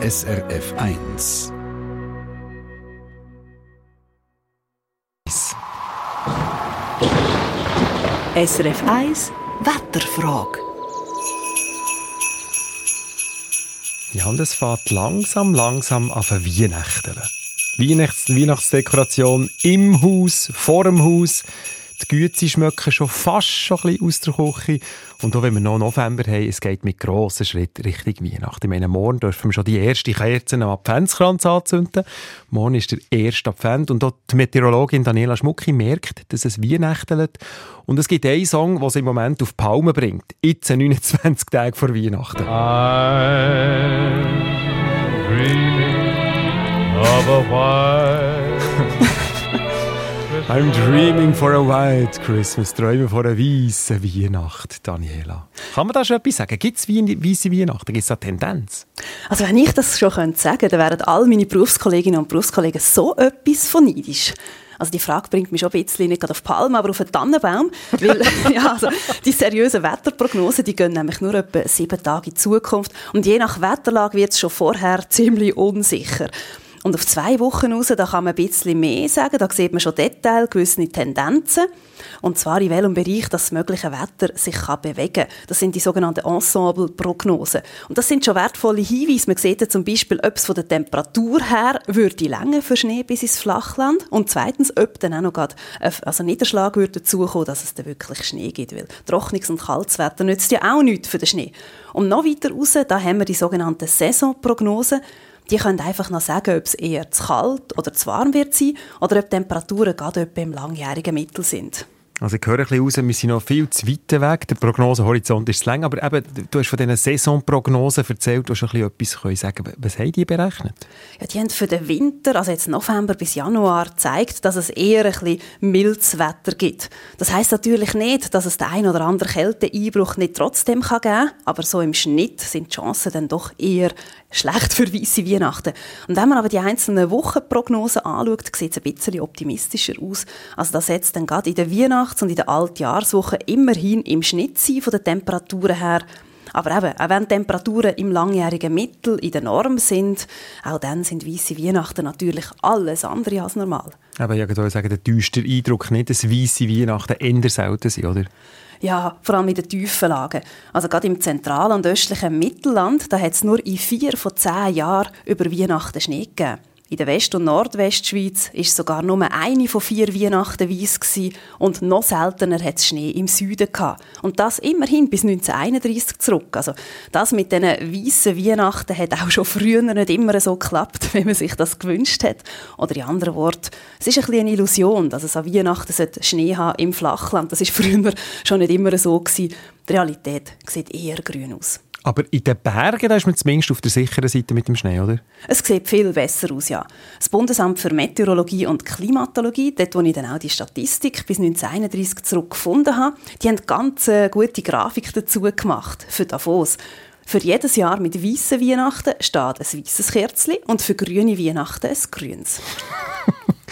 SRF 1. SRF 1 Wetterfrage. Ja, und es fährt langsam, langsam an Weihnachten. Weihnachts Weihnachtsdekoration im Haus, vor dem Haus. Die Güte schmecken schon fast schon ein aus der Küche. Und auch wenn wir noch November haben, es geht mit grossen Schritten Richtung Weihnachten. Ich meine, morgen dürfen wir schon die erste Kerze am Adventskranz anzünden. Morgen ist der erste Advent. Und auch die Meteorologin Daniela Schmucki merkt, dass es Weihnachten Und es gibt einen Song, der sie im Moment auf Palmen bringt. Jetzt 29 Tage vor Weihnachten. I'm dreaming of a white I'm dreaming for a white Christmas. Träume vor einer weißen Weihnacht, Daniela. Kann man da schon etwas sagen? Gibt es weiße Weihnachten? Gibt es eine Tendenz? Also wenn ich das schon sagen könnte, dann wären all meine Berufskolleginnen und Berufskollegen so etwas von neidisch. Also die Frage bringt mich schon ein bisschen nicht auf Palmen, aber auf einen Tannenbaum. weil, ja, also die seriösen Wetterprognosen, die gehen nämlich nur etwa sieben Tage in die Zukunft. Und je nach Wetterlage wird es schon vorher ziemlich unsicher. Und auf zwei Wochen raus, da kann man ein bisschen mehr sagen. Da sieht man schon Detail, gewisse Tendenzen. Und zwar in welchem Bereich das mögliche Wetter sich kann bewegen kann. Das sind die sogenannten Ensemble-Prognosen. Und das sind schon wertvolle Hinweise. Man sieht ja zum Beispiel, ob es von der Temperatur her würde Länge für Schnee bis ins Flachland und zweitens, ob dann auch noch gerade also Niederschlag würde dazukommen, dass es dann wirklich Schnee gibt. Weil trockenes und kaltes Wetter nützt ja auch nichts für den Schnee. Und noch weiter raus, da haben wir die sogenannten Saisonprognosen die können einfach noch sagen, ob es eher zu kalt oder zu warm wird sein oder ob Temperaturen gerade etwa im langjährigen Mittel sind. Also ich höre ein bisschen raus, wir sind noch viel zu weit weg. Der Prognosehorizont ist zu lang. Aber eben, du hast von diesen Saisonprognosen erzählt, du hast ein bisschen etwas sagen Was haben die berechnet? Ja, die haben für den Winter, also jetzt November bis Januar, gezeigt, dass es eher ein bisschen mildes Wetter gibt. Das heisst natürlich nicht, dass es den ein oder anderen Kälteeinbruch nicht trotzdem kann geben kann, aber so im Schnitt sind die Chancen dann doch eher schlecht für weisse Weihnachten. Und wenn man aber die einzelnen Wochenprognosen anschaut, sieht es ein bisschen optimistischer aus. Also das setzt dann gerade in der Weihnachts- und in der Altjahrswoche immerhin im Schnitt sein von den Temperaturen her. Aber eben, auch wenn Temperaturen im langjährigen Mittel in der Norm sind, auch dann sind weisse Weihnachten natürlich alles andere als normal. Aber ich würde sagen, der täuscht Eindruck nicht, dass weisse Weihnachten eher selten sind, oder? Ja, vor allem in den tiefen Lagen. Also gerade im zentralen und östlichen Mittelland, da hat es nur in vier von zehn Jahren über Weihnachten Schnee gegeben. In der West- und Nordwestschweiz ist sogar nur eine von vier Weihnachten weiss und noch seltener hat es Schnee im Süden gehabt. Und das immerhin bis 1931 zurück. Also das mit diesen weißen Weihnachten hat auch schon früher nicht immer so geklappt, wie man sich das gewünscht hat. Oder in anderen Worten, es ist ein bisschen eine Illusion, dass es an Weihnachten Schnee haben im Flachland. Das ist früher schon nicht immer so gewesen. Die Realität sieht eher grün aus. Aber in den Bergen da ist man zumindest auf der sicheren Seite mit dem Schnee, oder? Es sieht viel besser aus, ja. Das Bundesamt für Meteorologie und Klimatologie, dort wo ich dann auch die Statistik bis 1931 zurückgefunden habe, die haben ganz äh, gute Grafik dazu gemacht für Davos. Für jedes Jahr mit weißen Weihnachten steht ein weißes Kerzchen und für grüne Weihnachten ein grünes.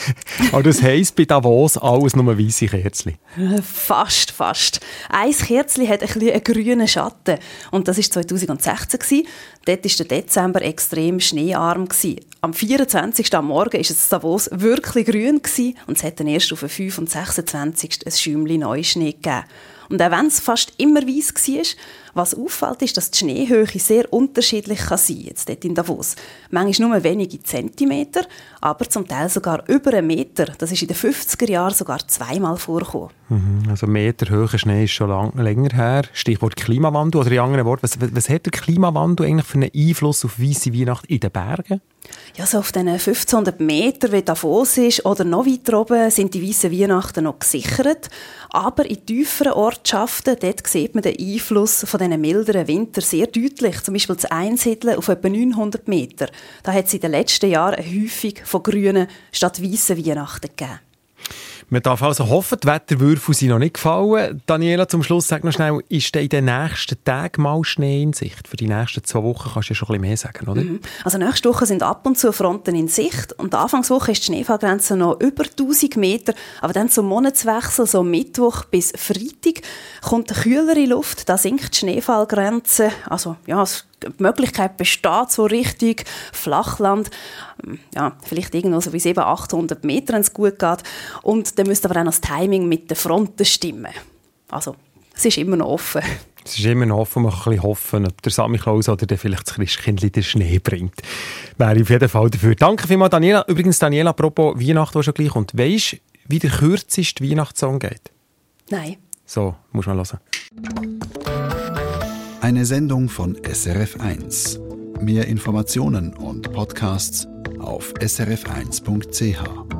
Aber das heisst bei Davos alles nur weiße Kerzchen? Fast, fast. Ein Kerzchen hat ein bisschen einen grünen Schatten. Und das war 2016. Dort war der Dezember extrem schneearm. Am 24. am Morgen war es Davos wirklich grün und es hat dann erst auf den 5. und 26. ein Schäumchen Neuschnee gegeben. Und auch wenn es fast immer weiss war, was auffällt, ist, dass die Schneehöhe sehr unterschiedlich kann sein kann, jetzt dort in Davos. Manchmal nur wenige Zentimeter, aber zum Teil sogar über einen Meter. Das ist in den 50er Jahren sogar zweimal vorgekommen. Mhm, also Meter hoher Schnee ist schon lang, länger her. Stichwort Klimawandel oder in anderen Worten, was, was hat der Klimawandel eigentlich für einen Einfluss auf weisse Weihnacht in den Bergen? Ja, so auf diesen 1500 Meter, wie Davos ist, oder noch weiter oben, sind die weißen Weihnachten noch gesichert. Aber in tieferen Ortschaften, dort sieht man den Einfluss von diesen milderen Winter sehr deutlich. Zum Beispiel das Einsiedeln auf etwa 900 Meter. Da hat es in den letzten Jahren Häufung von grünen statt weißen Weihnachten gegeben. Man darf also hoffen, die Wetterwürfel sind noch nicht gefallen. Daniela, zum Schluss sag noch schnell, ist in den nächsten Tagen mal Schnee in Sicht? Für die nächsten zwei Wochen kannst du ja schon ein bisschen mehr sagen, oder? Mhm. Also nächste Woche sind ab und zu Fronten in Sicht und Anfangswoche ist die Schneefallgrenze noch über 1000 Meter, aber dann zum Monatswechsel, so Mittwoch bis Freitag, kommt kühlere Luft, da sinkt die Schneefallgrenze, also ja, die Möglichkeit besteht, so richtig Flachland, ja, vielleicht irgendwo so wie 700, 800 Meter, wenn es gut geht. Und dann müsste aber auch noch das Timing mit den Fronten stimmen. Also, es ist immer noch offen. Es ist immer noch offen, man kann ein bisschen hoffen, ob der Sammy Klaus oder der vielleicht das Christkindli den Schnee bringt. Wäre auf jeden Fall dafür. Danke vielmals, Daniela. Übrigens, Daniela, apropos Weihnachten, die schon gleich kommt. Weisst du, wie der kürzeste Weihnachtssong geht? Nein. So, muss man hören. Eine Sendung von SRF1. Mehr Informationen und Podcasts auf srf1.ch.